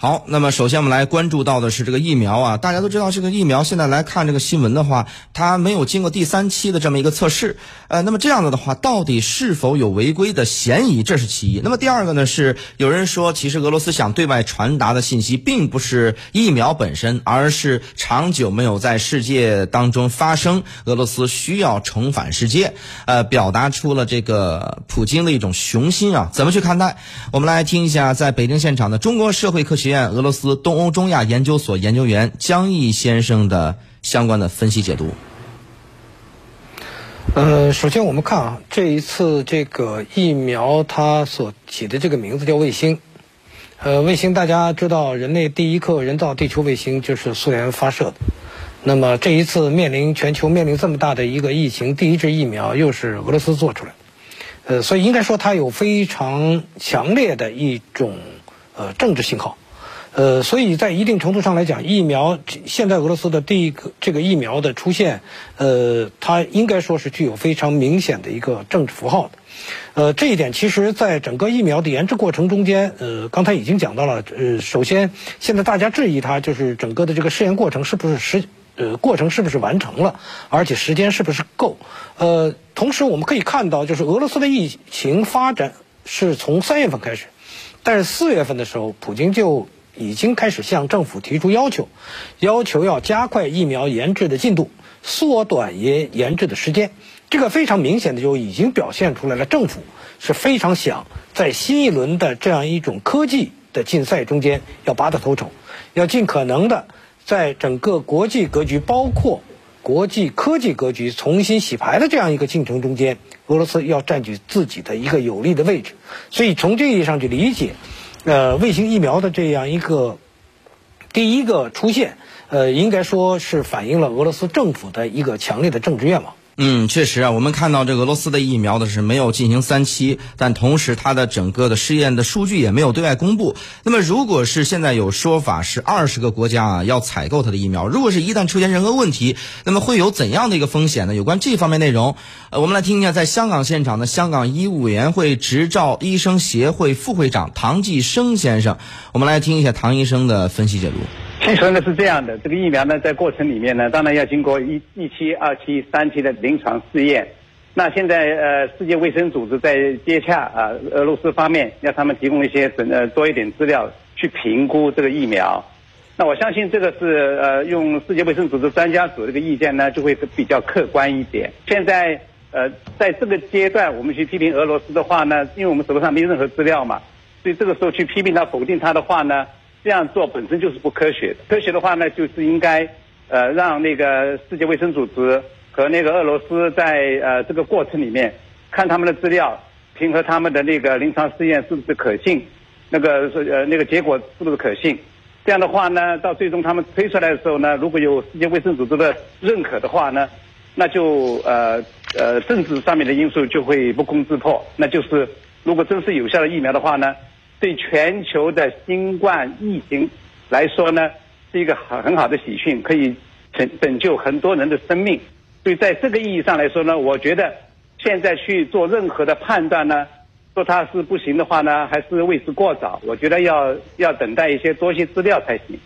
好，那么首先我们来关注到的是这个疫苗啊，大家都知道这个疫苗现在来看这个新闻的话，它没有经过第三期的这么一个测试，呃，那么这样子的话，到底是否有违规的嫌疑？这是其一。那么第二个呢是有人说，其实俄罗斯想对外传达的信息并不是疫苗本身，而是长久没有在世界当中发生，俄罗斯需要重返世界，呃，表达出了这个普京的一种雄心啊，怎么去看待？我们来听一下在北京现场的中国社会科学。院俄罗斯东欧中亚研究所研究员江毅先生的相关的分析解读。呃，首先我们看啊，这一次这个疫苗它所起的这个名字叫卫星。呃，卫星大家知道，人类第一颗人造地球卫星就是苏联发射的。那么这一次面临全球面临这么大的一个疫情，第一支疫苗又是俄罗斯做出来。呃，所以应该说它有非常强烈的一种呃政治信号。呃，所以在一定程度上来讲，疫苗现在俄罗斯的第一个这个疫苗的出现，呃，它应该说是具有非常明显的一个政治符号的。呃，这一点其实在整个疫苗的研制过程中间，呃，刚才已经讲到了。呃，首先现在大家质疑它就是整个的这个试验过程是不是时呃过程是不是完成了，而且时间是不是够。呃，同时我们可以看到，就是俄罗斯的疫情发展是从三月份开始，但是四月份的时候，普京就。已经开始向政府提出要求，要求要加快疫苗研制的进度，缩短研研制的时间。这个非常明显的就已经表现出来了，政府是非常想在新一轮的这样一种科技的竞赛中间要拔得头筹，要尽可能的在整个国际格局，包括国际科技格局重新洗牌的这样一个进程中间，俄罗斯要占据自己的一个有利的位置。所以从这意义上去理解。呃，卫星疫苗的这样一个第一个出现，呃，应该说是反映了俄罗斯政府的一个强烈的政治愿望。嗯，确实啊，我们看到这个俄罗斯的疫苗的是没有进行三期，但同时它的整个的试验的数据也没有对外公布。那么，如果是现在有说法是二十个国家啊要采购它的疫苗，如果是一旦出现任何问题，那么会有怎样的一个风险呢？有关这方面内容，呃，我们来听一下在香港现场的香港医务委员会执照医生协会副会长唐继生先生，我们来听一下唐医生的分析解读。其实呢是这样的，这个疫苗呢在过程里面呢，当然要经过一一期、二期、三期的临床试验。那现在呃，世界卫生组织在接洽啊，俄罗斯方面要他们提供一些呃多一点资料去评估这个疫苗。那我相信这个是呃用世界卫生组织专家组这个意见呢，就会比较客观一点。现在呃在这个阶段，我们去批评俄罗斯的话呢，因为我们手头上没有任何资料嘛，所以这个时候去批评他、否定他的话呢。这样做本身就是不科学的。科学的话呢，就是应该，呃，让那个世界卫生组织和那个俄罗斯在呃这个过程里面看他们的资料，评核他们的那个临床试验是不是可信，那个呃那个结果是不是可信。这样的话呢，到最终他们推出来的时候呢，如果有世界卫生组织的认可的话呢，那就呃呃政治上面的因素就会不攻自破。那就是如果真是有效的疫苗的话呢？对全球的新冠疫情来说呢，是一个很很好的喜讯，可以拯拯救很多人的生命。所以在这个意义上来说呢，我觉得现在去做任何的判断呢，说它是不行的话呢，还是为时过早。我觉得要要等待一些多些资料才行。